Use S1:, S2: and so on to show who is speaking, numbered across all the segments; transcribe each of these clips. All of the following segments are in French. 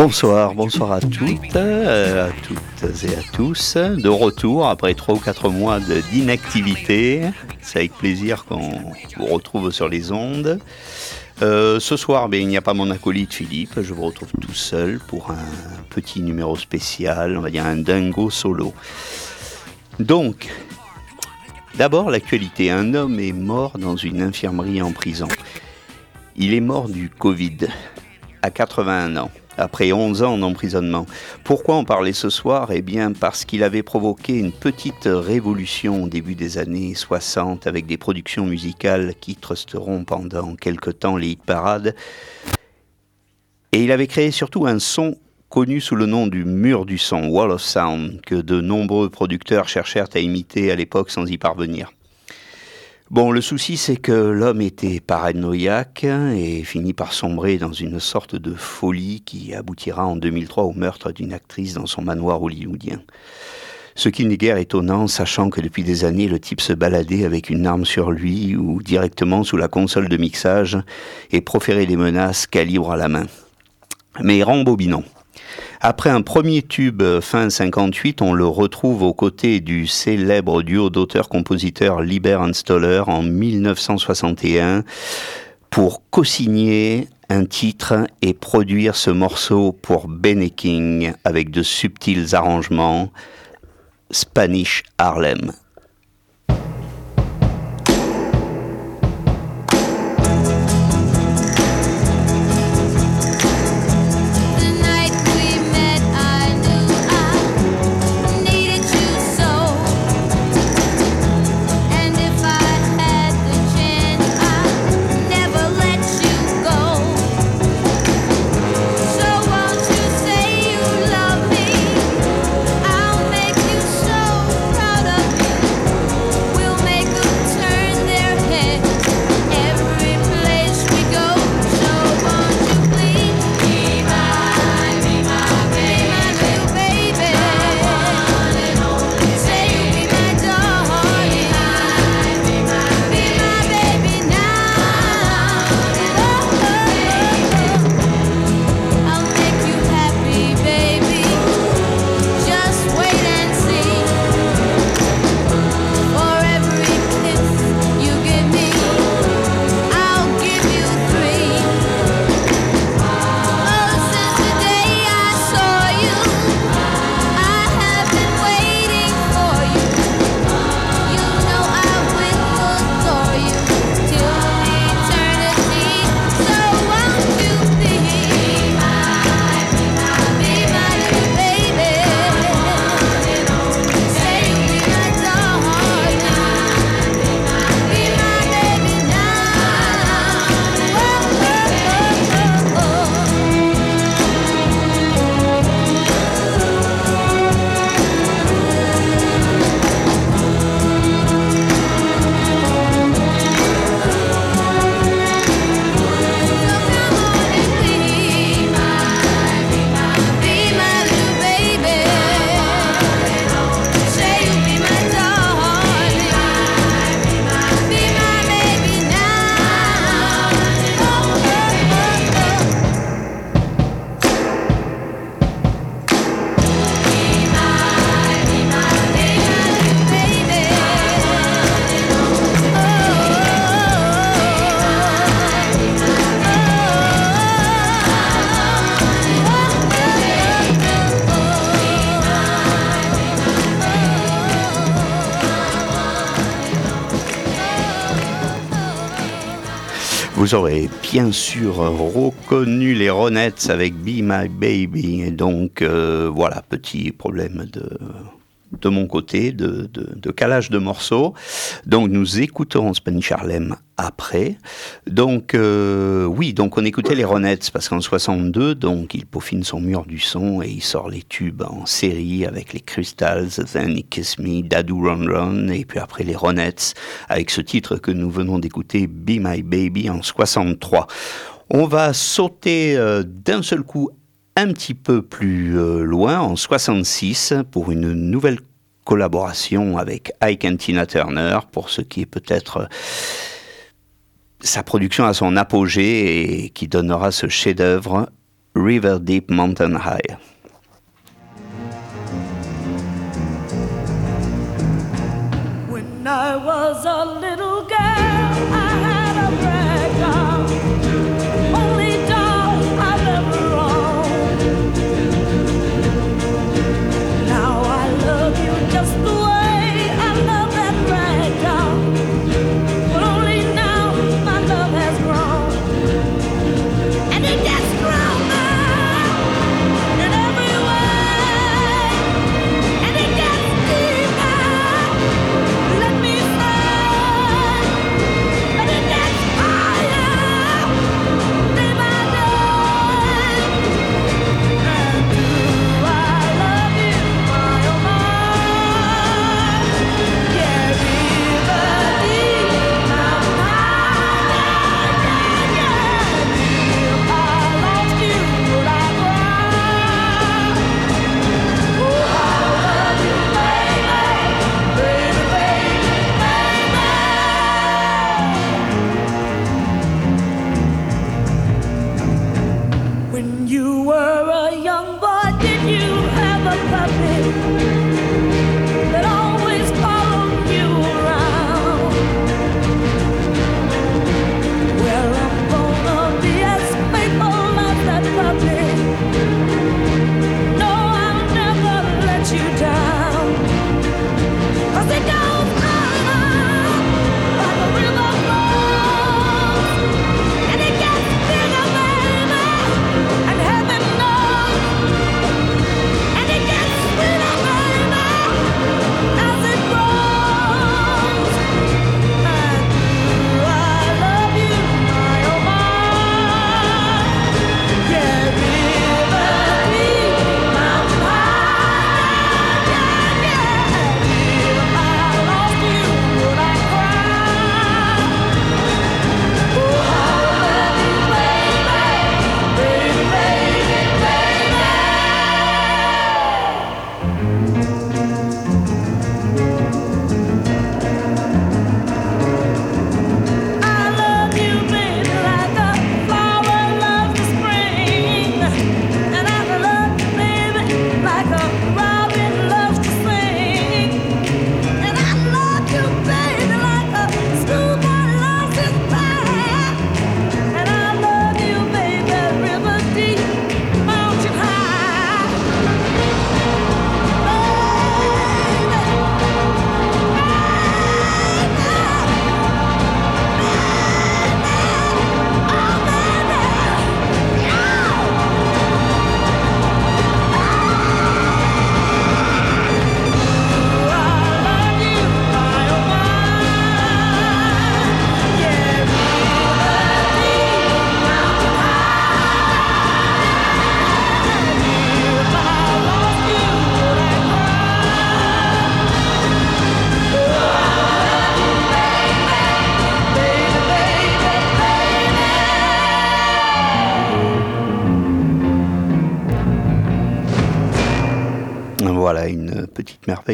S1: Bonsoir, bonsoir à toutes, euh, à toutes et à tous. De retour après trois ou quatre mois d'inactivité. C'est avec plaisir qu'on vous retrouve sur les ondes. Euh, ce soir, ben, il n'y a pas mon acolyte Philippe. Je vous retrouve tout seul pour un petit numéro spécial, on va dire un dingo solo. Donc, d'abord l'actualité. Un homme est mort dans une infirmerie en prison. Il est mort du Covid à 81 ans après 11 ans d'emprisonnement. Pourquoi en parler ce soir? Eh bien parce qu'il avait provoqué une petite révolution au début des années 60 avec des productions musicales qui trusteront pendant quelque temps les hit parades. Et il avait créé surtout un son connu sous le nom du mur du son, Wall of Sound, que de nombreux producteurs cherchèrent à imiter à l'époque sans y parvenir. Bon, le souci, c'est que l'homme était paranoïaque et finit par sombrer dans une sorte de folie qui aboutira en 2003 au meurtre d'une actrice dans son manoir hollywoodien. Ce qui n'est guère étonnant, sachant que depuis des années, le type se baladait avec une arme sur lui ou directement sous la console de mixage et proférait des menaces calibre à la main. Mais rembobinons. Après un premier tube fin 58, on le retrouve aux côtés du célèbre duo d'auteurs-compositeurs Liber Stoller en 1961 pour co-signer un titre et produire ce morceau pour Benny avec de subtils arrangements Spanish Harlem. Vous aurez bien sûr reconnu les Ronettes avec Be My Baby. Et donc euh, voilà, petit problème de de mon côté, de, de, calage de morceaux. Donc nous écouterons Spanish Harlem après. Donc euh, oui, donc on écoutait les Ronettes parce qu'en 62, donc il peaufine son mur du son et il sort les tubes en série avec les Crystals, Then He Kiss Me, Dadu Run Run et puis après les Ronettes avec ce titre que nous venons d'écouter, Be My Baby en 63. On va sauter euh, d'un seul coup un petit peu plus euh, loin, en 66, pour une nouvelle collaboration avec Ike and Tina Turner pour ce qui est peut-être euh, sa production à son apogée et qui donnera ce chef-d'œuvre
S2: River Deep Mountain High.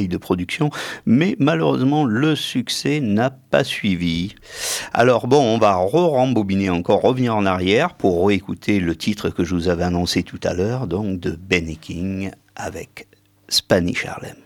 S2: de production, mais malheureusement le succès n'a pas suivi. Alors bon, on va re-rembobiner encore, revenir en arrière pour réécouter le titre que je vous avais annoncé tout à l'heure, donc de Benny King avec Spanish Harlem.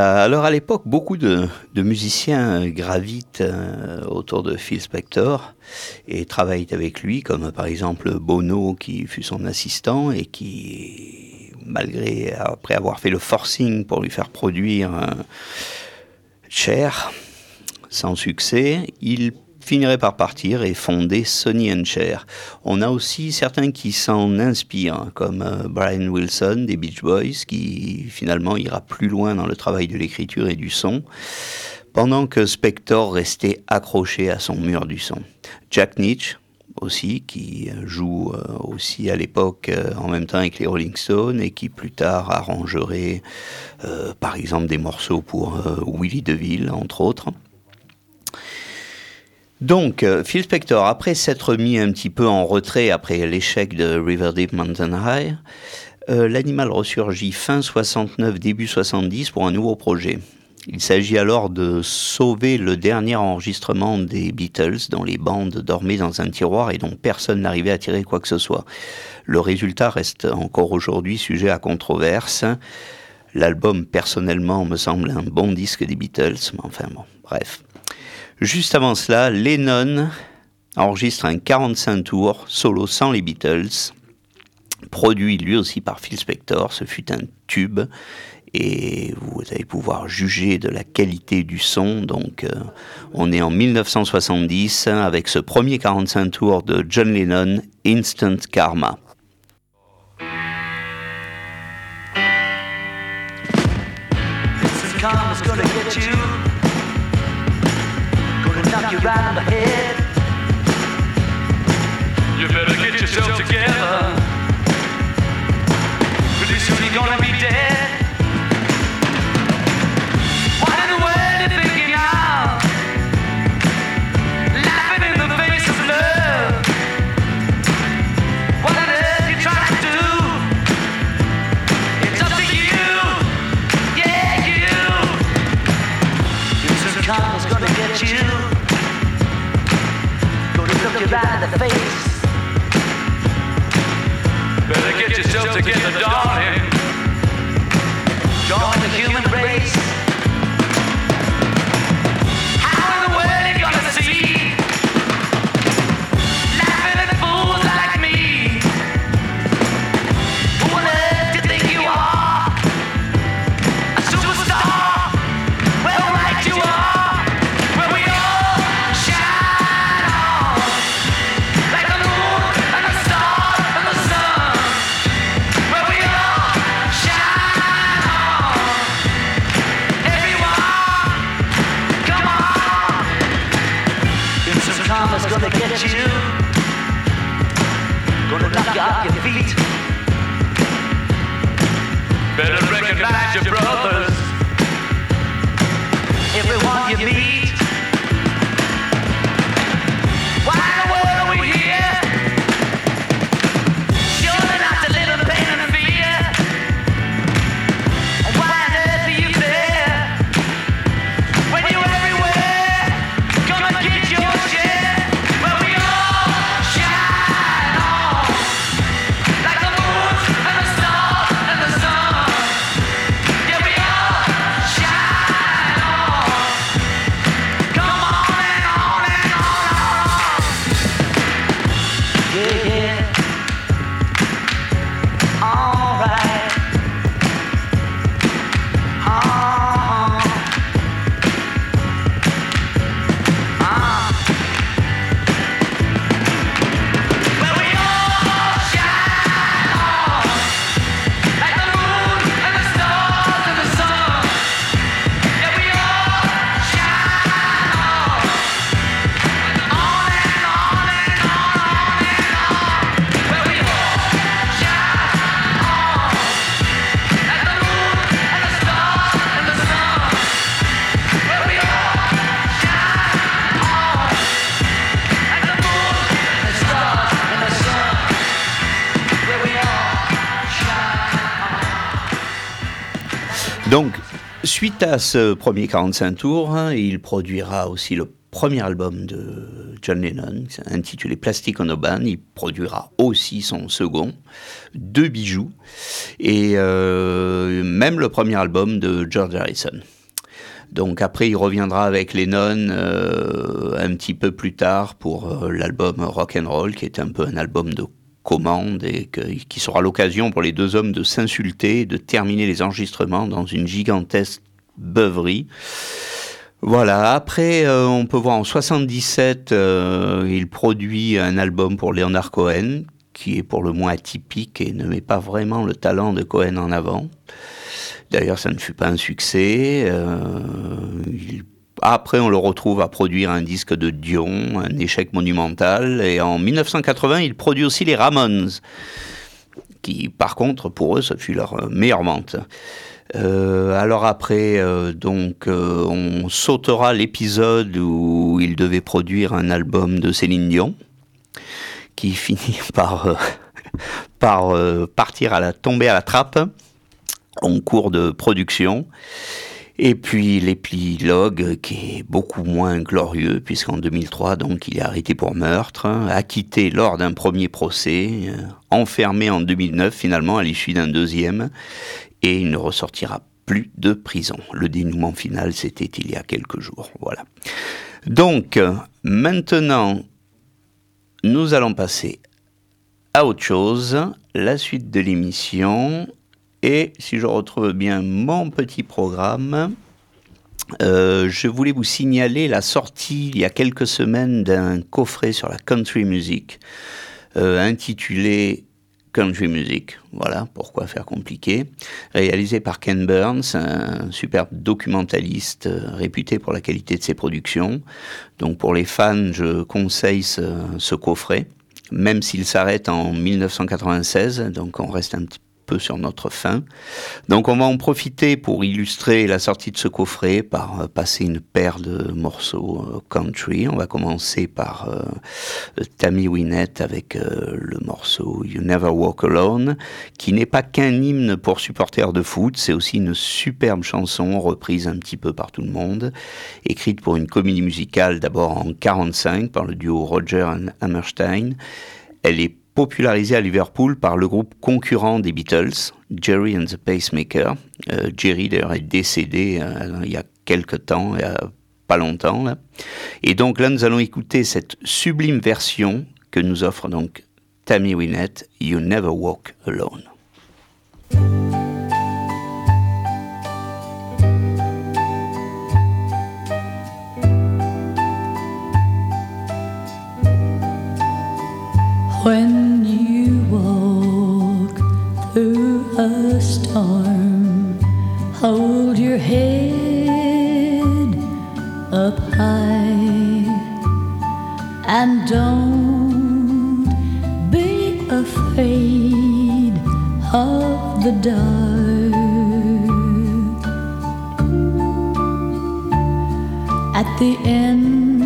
S1: Alors à l'époque, beaucoup de, musiciens gravitent euh, autour de Phil Spector et travaillent avec lui, comme par exemple Bono qui fut son assistant et qui, malgré, après avoir fait le forcing pour lui faire produire euh, Cher, sans succès, il finirait par partir et fonder and Cher. On a aussi certains qui s'en inspirent, comme euh, Brian Wilson des Beach Boys, qui finalement ira plus loin dans le travail de l'écriture et du son, pendant que Spector restait accroché à son mur du son. Jack Nietzsche aussi, qui euh, joue euh, aussi à l'époque en même temps avec les Rolling Stones et qui plus tard arrangerait par exemple des morceaux pour euh, Willie DeVille, entre autres. Donc, euh, Phil Spector, après s'être mis un petit peu en retrait après l'échec de River Deep Mountain High, euh, l'animal ressurgit fin 69, début 70 pour un nouveau projet. Il s'agit alors de sauver le dernier enregistrement des Beatles dont les bandes dormaient dans un tiroir et dont personne n'arrivait à tirer quoi que ce soit. Le résultat reste encore aujourd'hui sujet à controverse. L'album, personnellement, me semble un bon disque des Beatles, mais enfin bon, bref. Juste avant cela, Lennon enregistre un 45 tours solo sans les Beatles, produit lui aussi par Phil Spector. Ce fut un tube et vous allez pouvoir juger de la qualité du son. Donc, euh, on est en 1970 avec ce premier 45 tours de John Lennon, Instant Karma.
S3: You better get yourself together. Pretty soon you're gonna be dead. You in the face. Better get yourself together, darling. Join the human
S1: à ce premier 45 tours, hein, il produira aussi le premier album de John Lennon, intitulé Plastic on a Band. Il produira aussi son second, Deux bijoux, et euh, même le premier album de George Harrison. Donc après, il reviendra avec Lennon euh, un petit peu plus tard pour euh, l'album Rock and Roll, qui est un peu un album de commande et qui sera l'occasion pour les deux hommes de s'insulter, de terminer les enregistrements dans une gigantesque beuverie. Voilà, après, euh, on peut voir en 77, euh, il produit un album pour Leonard Cohen, qui est pour le moins atypique et ne met pas vraiment le talent de Cohen en avant. D'ailleurs, ça ne fut pas un succès. euh, Après, on le retrouve à produire un disque de Dion, un échec monumental. Et en 1980, il produit aussi les Ramones, qui, par contre, pour eux, ce fut leur meilleure vente. Euh, alors après, euh, donc, euh, on sautera l'épisode où il devait produire un album de Céline Dion, qui finit par, par partir à la tomber à la trappe en cours de production. Et puis l'épilogue qui est beaucoup moins glorieux puisqu'en 2003 donc il est arrêté pour meurtre, acquitté lors d'un premier procès, enfermé en 2009 finalement à l'issue d'un deuxième et il ne ressortira plus de prison. Le dénouement final c'était il y a quelques jours. Voilà. Donc maintenant nous allons passer à autre chose, la suite de l'émission. Et si je retrouve bien mon petit programme, euh, je voulais vous signaler la sortie il y a quelques semaines d'un coffret sur la country music euh, intitulé Country Music. Voilà, pourquoi faire compliqué. Réalisé par Ken Burns, un superbe documentaliste euh, réputé pour la qualité de ses productions. Donc pour les fans, je conseille ce, ce coffret, même s'il s'arrête en 1996, donc on reste un petit peu sur notre fin. Donc on va en profiter pour illustrer la sortie de ce coffret par euh, passer une paire de morceaux euh, country. On va commencer par euh, Tammy Wynette avec le morceau You Never Walk Alone, qui n'est pas qu'un hymne pour supporters de foot, c'est aussi une superbe chanson reprise un petit peu par tout le monde, écrite pour une comédie musicale d'abord en 45 par le duo Roger and Hammerstein. Elle est popularisée à Liverpool par le groupe concurrent des Beatles, Jerry and the Pacemaker. Euh, Jerry d'ailleurs est décédé euh, il y a quelque temps, il y a pas longtemps. Là. Et donc là, nous allons écouter cette sublime version que nous offre donc Tammy Wynette, You Never Walk Alone.
S4: When you walk through a storm, hold your head up high and don't be afraid of the dark. At the end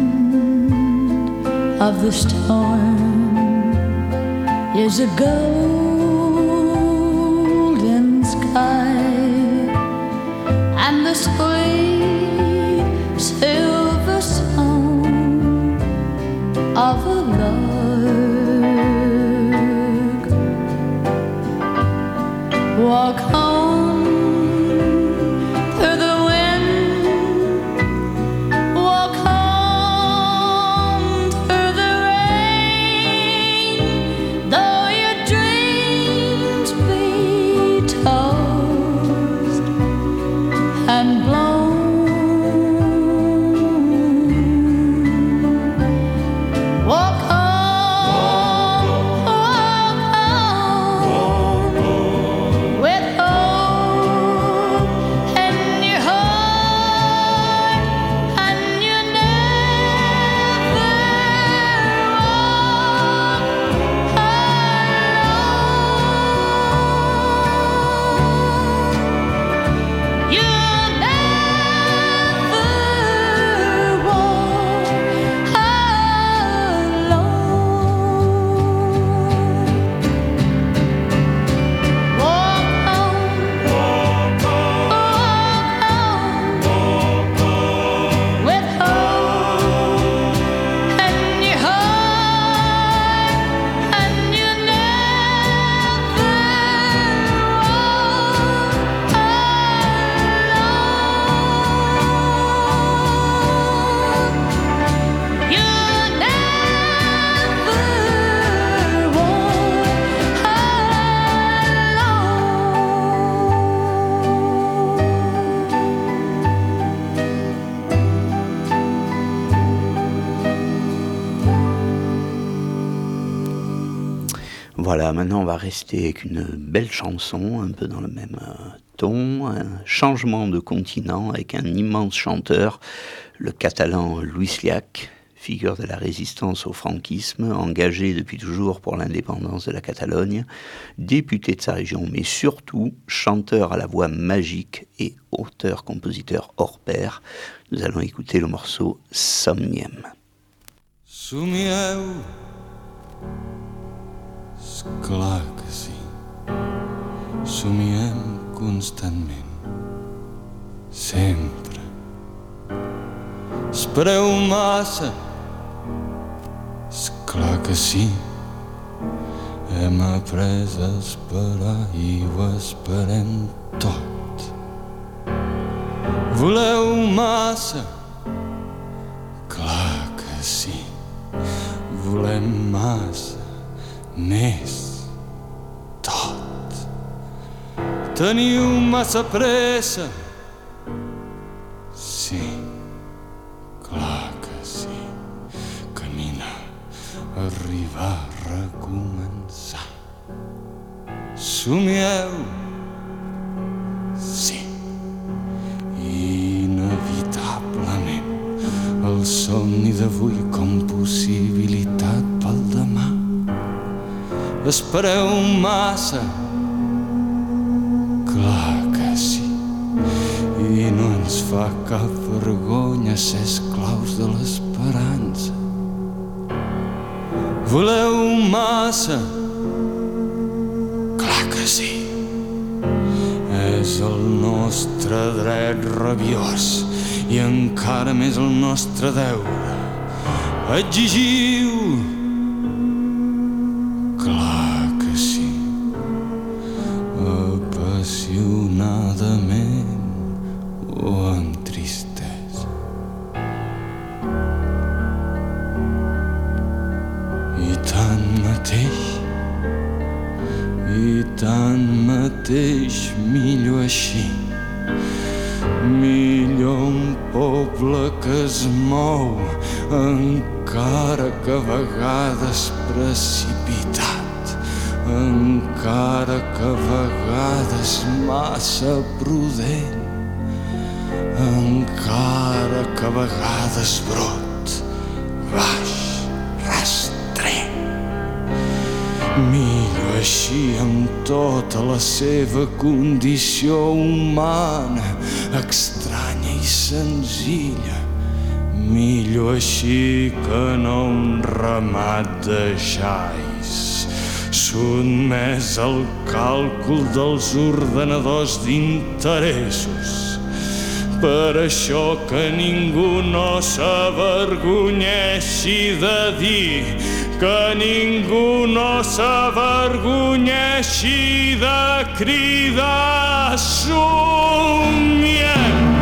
S4: of the storm is a golden sky and the sweet
S1: rester avec une belle chanson, un peu dans le même euh, ton, un changement de continent avec un immense chanteur, le catalan Luis Llach, figure de la résistance au franquisme, engagé depuis toujours pour l'indépendance de la Catalogne, député de sa région, mais surtout chanteur à la voix magique et auteur-compositeur hors pair. Nous allons écouter le morceau Somniem.
S5: Esclar que sí. Somiem constantment, sempre. Espereu massa, esclar que sí. Hem après a esperar i ho esperem tot. Voleu massa, clar que sí. Volem massa més tot. Teniu massa pressa. Sí, clar que sí. Caminar, arribar, recomençar. Somieu. Espereu massa, clar que sí, i no ens fa cap vergonya ser esclaus de l'esperança. Voleu massa, clar que sí, és el nostre dret rabiós i encara més el nostre deure. Exigiu, massa prudent, encara que a vegades brot, baix, rastrer. Millor així amb tota la seva condició humana, estranya i senzilla. Millor així que no un ramat de xais, sotmès al càlcul dels ordenadors d'interessos. Per això que ningú no s'avergonyeixi de dir que ningú no s'avergonyeixi de cridar somiem.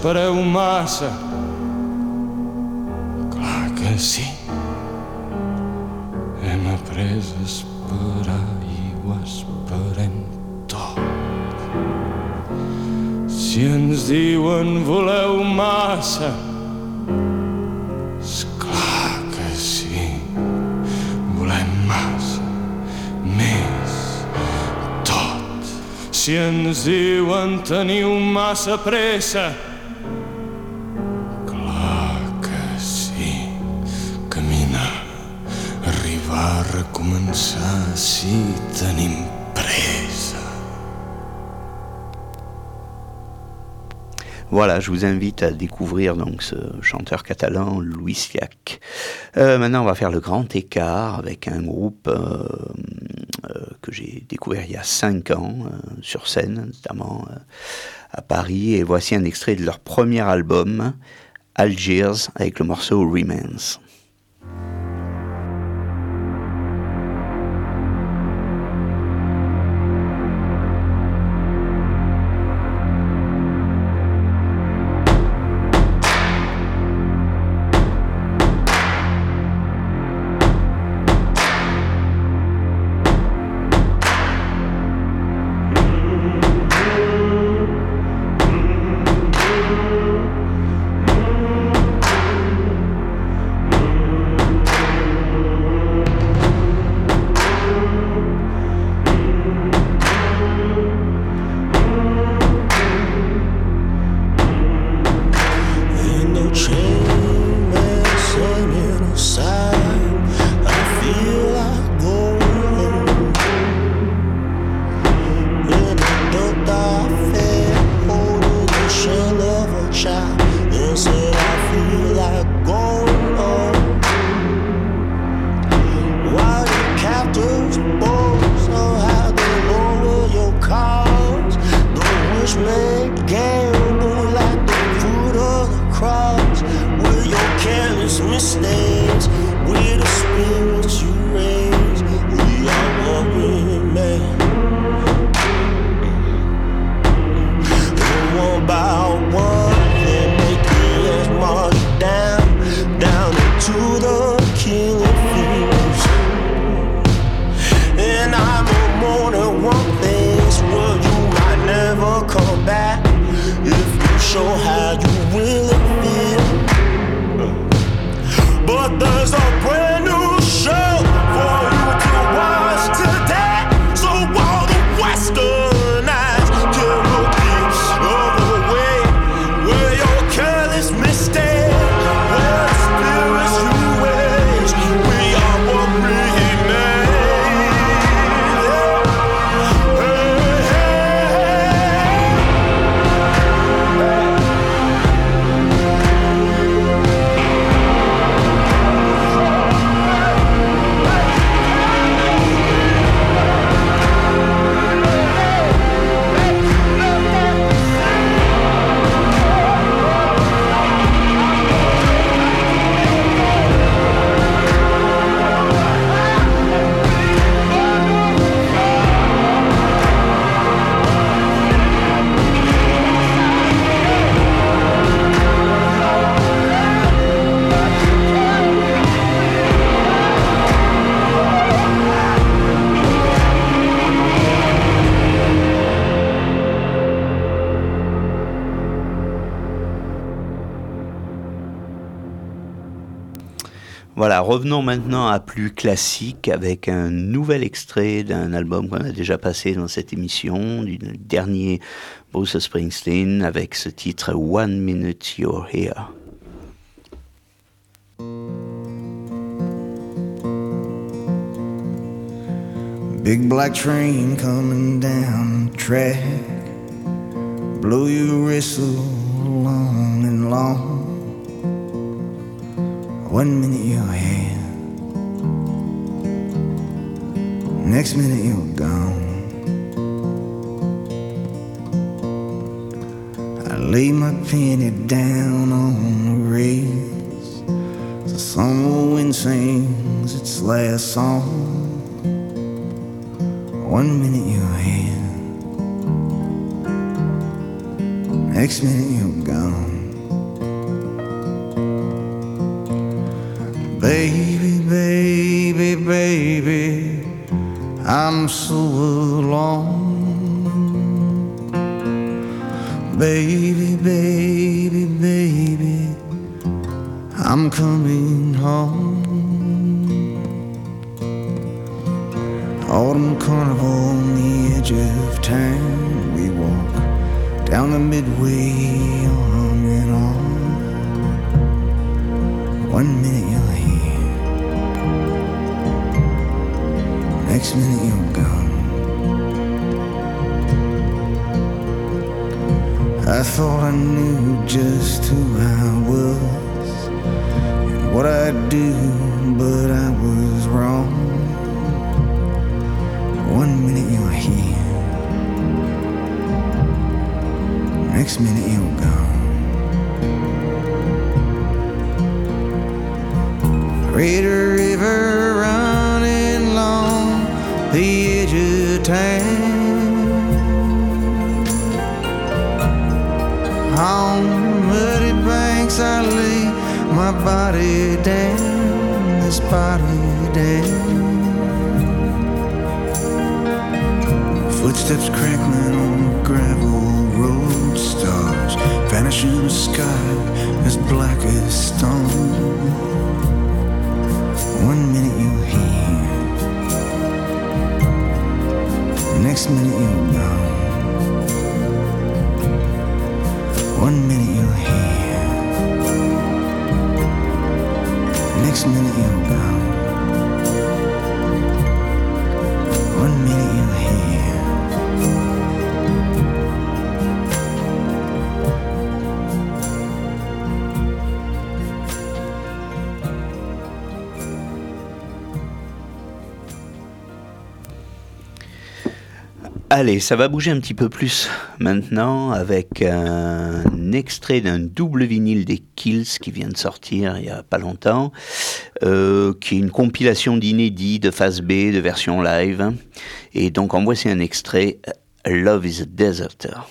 S5: Espereu massa, clar que sí. Hem après a esperar i ho esperem tot. Si ens diuen voleu massa. Si ens diuen teniu massa pressa,
S6: Voilà, je vous invite à découvrir donc ce chanteur catalan, Louis Fiac. Euh, maintenant, on va faire le grand écart avec un groupe euh, euh, que j'ai découvert il y a cinq ans sur scène, notamment à Paris. Et voici un extrait de leur premier album, Algiers, avec le morceau Remains. Revenons maintenant à plus classique avec un nouvel extrait d'un album qu'on a déjà passé dans cette émission, du dernier Bruce Springsteen, avec ce titre One Minute You're Here.
S7: Big black train coming down the track. Blow your whistle long and long. One minute you're here, next minute you're gone. I lay my penny down on the rails. The summer wind sings its last song. One minute you're here, Next minute you're gone. Baby, baby, baby, I'm so alone. Baby, baby, baby, I'm coming home. Autumn carnival on the edge of town. We walk down the midway next minute you're gone. I thought I knew just who I was and what I'd do, but I was wrong. One minute you're here, next minute you're gone. Red of. On muddy banks I lay my body down, this body down. Footsteps crackling on the gravel road, stars vanish in the sky as black as stone. One minute you're here, next minute you're gone. One minute you're here, next minute you're gone.
S1: Allez, ça va bouger un petit peu plus maintenant avec un extrait d'un double vinyle des Kills qui vient de sortir il y a pas longtemps, euh, qui est une compilation d'inédits, de phase B, de version live. Et donc en voici un extrait, Love is a Deserter.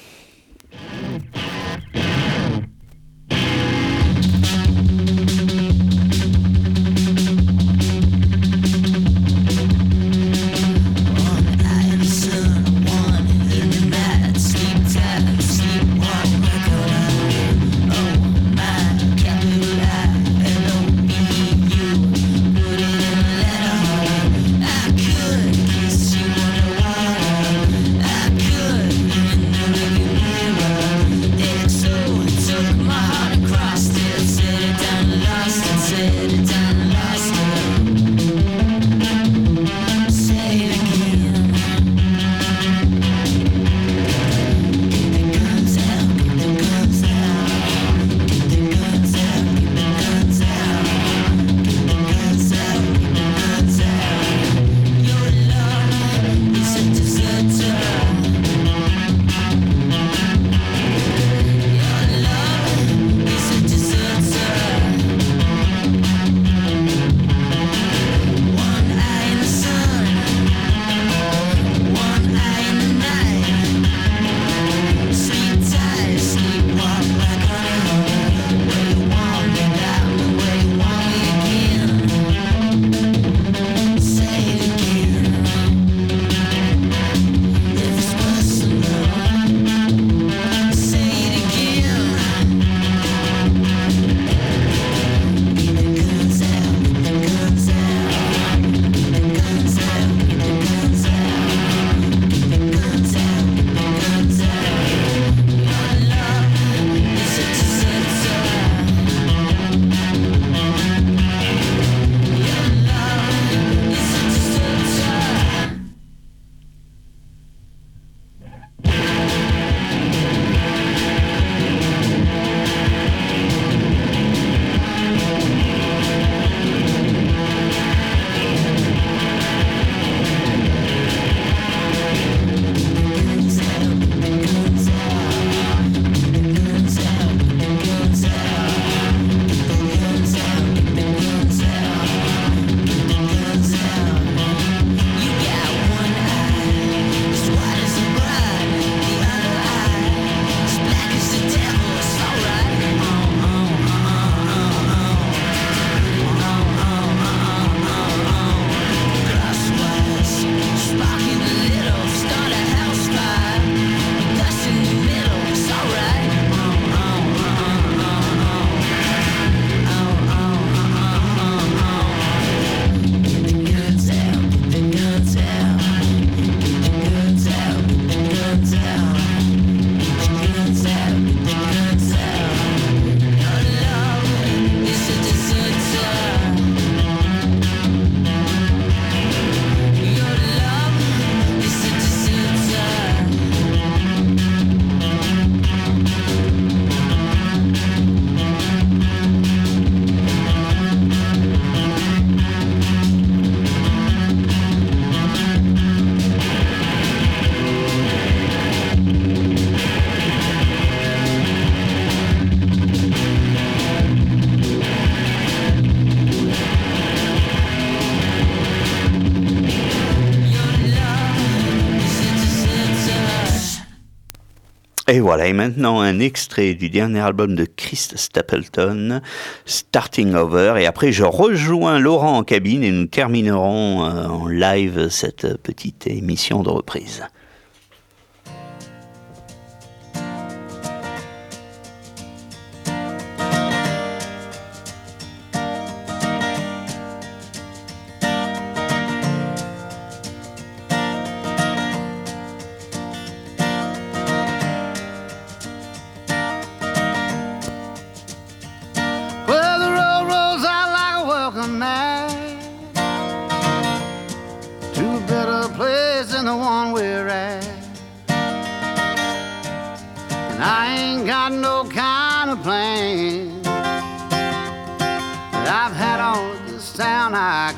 S1: voilà, et maintenant un extrait du dernier album de Chris Stapleton, Starting Over. Et après, je rejoins Laurent en cabine et nous terminerons euh, en live cette petite émission de reprise.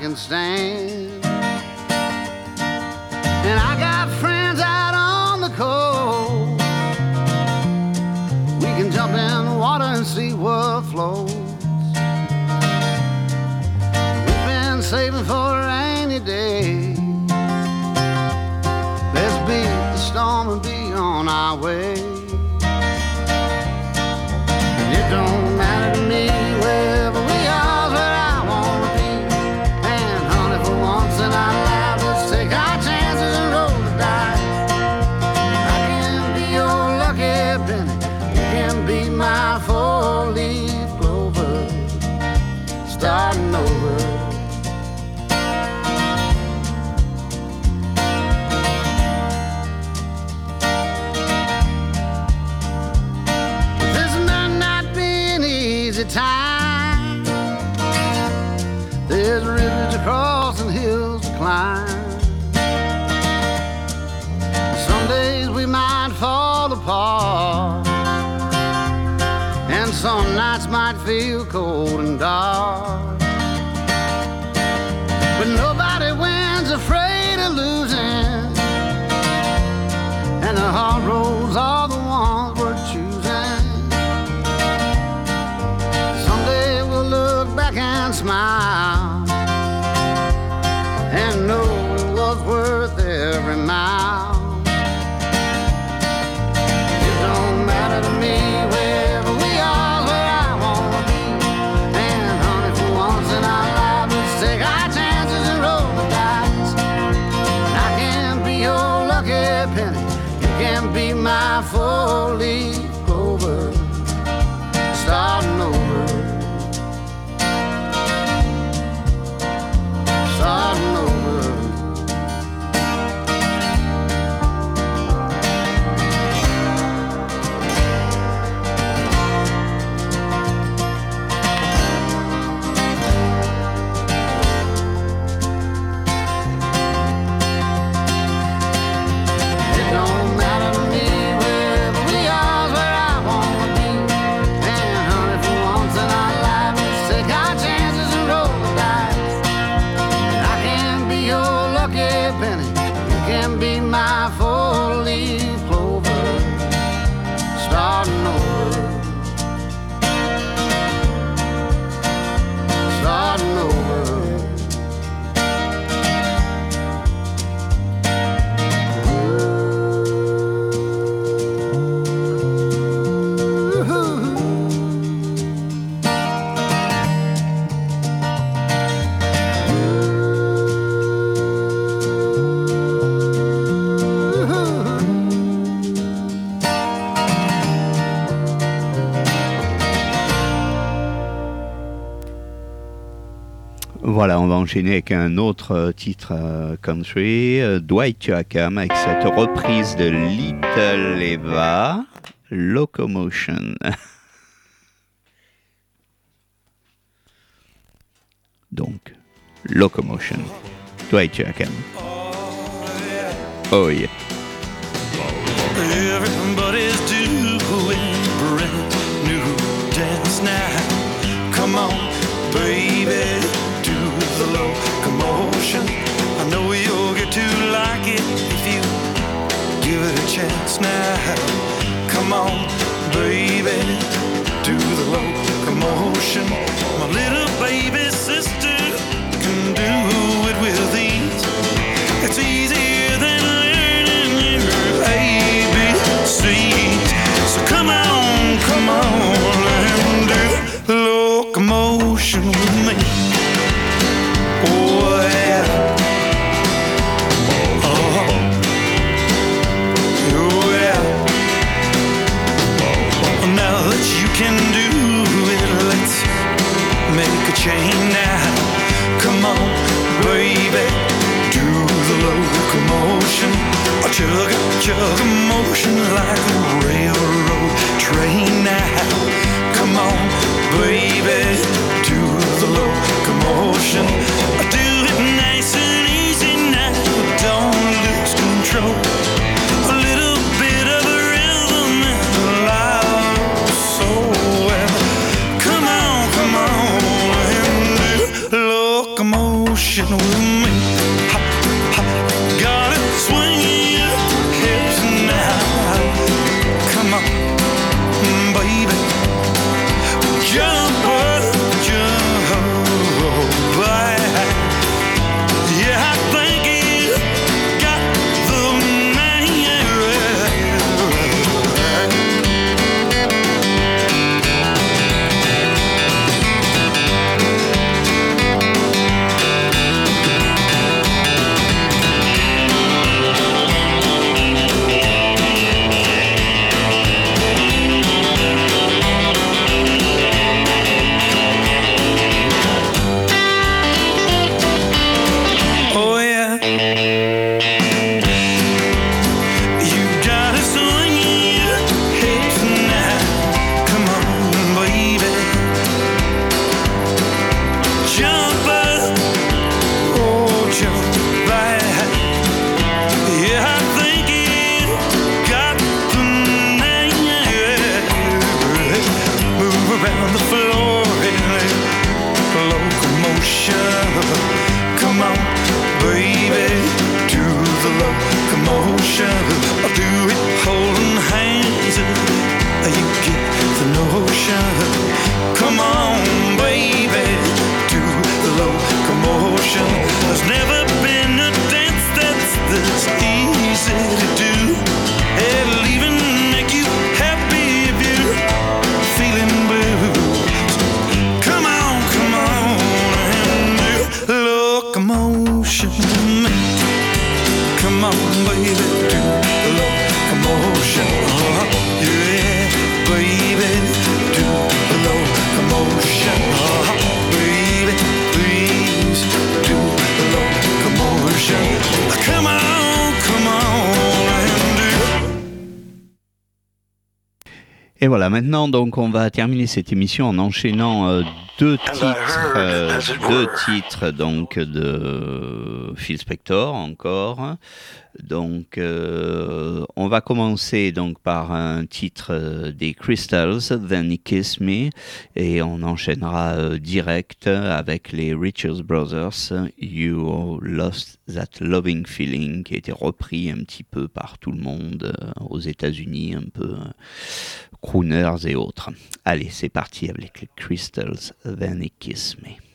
S8: can stand. cold and dark. But nobody wins afraid of losing, and the hard roads are the ones we're choosing. Someday we'll look back and smile.
S1: Voilà, on va enchaîner avec un autre euh, titre euh, country, euh, Dwight Yoakam, avec cette reprise de Little Eva, Locomotion. Donc, Locomotion, Dwight Yoakam. Oh yeah.
S9: Everybody's doing brand new dance now. Come on, baby. chance now. Come on, baby, do the locomotion. My little baby sister can do it with ease. touch of emotion like a railroad train now. Come on, baby, do the locomotion. Do it nice and easy now. Don't lose control. A little bit of a rhythm and a loud soul. Well, come on, come on, and do locomotion with me. Hop, hop, gotta swing.
S1: Et voilà, maintenant, donc, on va terminer cette émission en enchaînant euh, deux titres, euh, deux titres donc de Phil Spector encore. Donc, euh, on va commencer donc par un titre euh, des Crystals, Then He Kiss Me, et on enchaînera euh, direct avec les Richards Brothers, You Lost That Loving Feeling, qui a été repris un petit peu par tout le monde aux États-Unis, un peu crooners et autres. Allez, c'est parti avec les Crystals, Then He Kiss Me.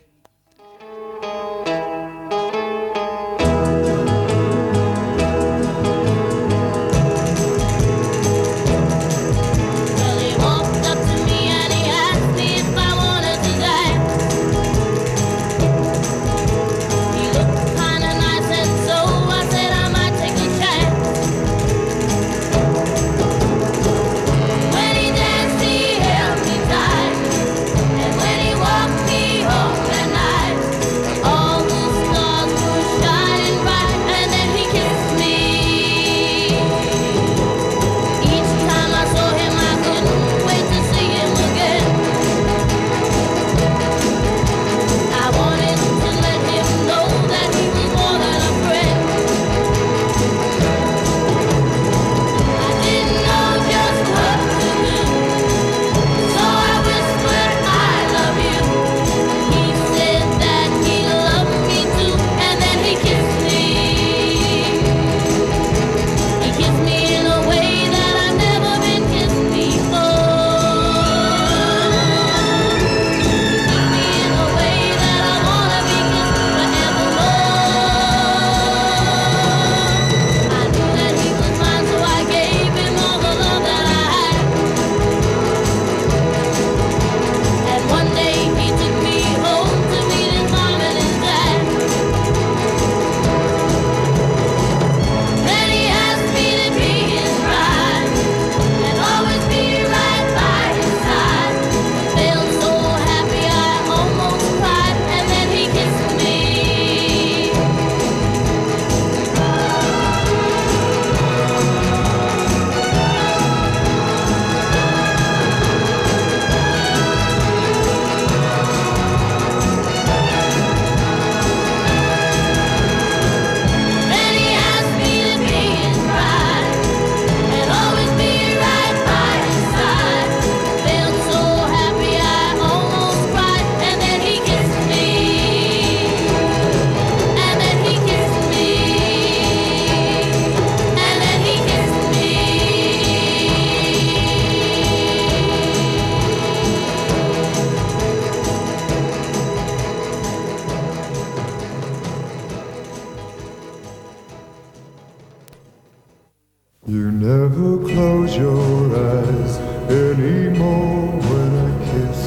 S10: eyes anymore when I kiss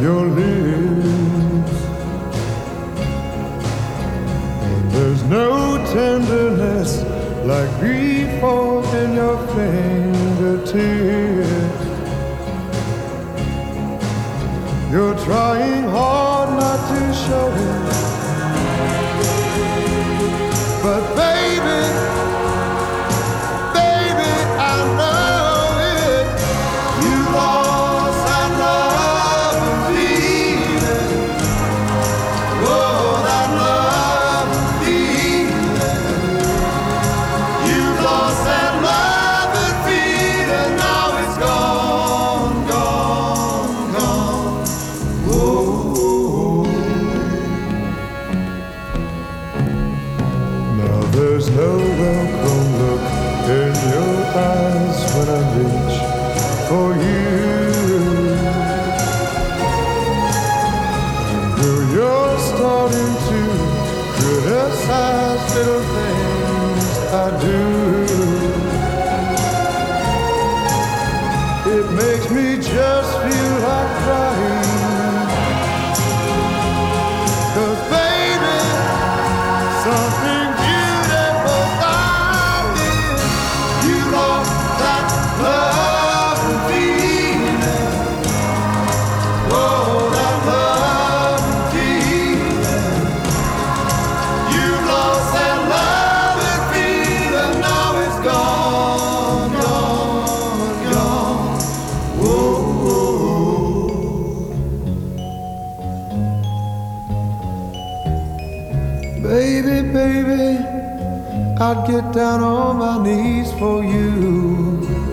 S10: your lips. And there's no tenderness like grief in your fingertips.
S11: You're trying hard not to show it. baby, I'd get down on my knees for you.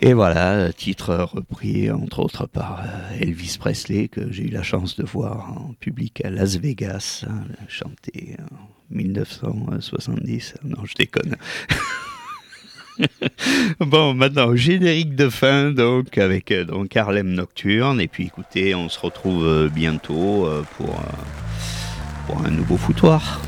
S1: Et voilà, titre repris entre autres par euh, Elvis Presley, que j'ai eu la chance de voir en public à Las Vegas, hein, chanté en 1970. Non, je déconne. bon, maintenant, générique de fin, donc, avec euh, donc, Harlem Nocturne. Et puis, écoutez, on se retrouve euh, bientôt pour, pour un nouveau foutoir.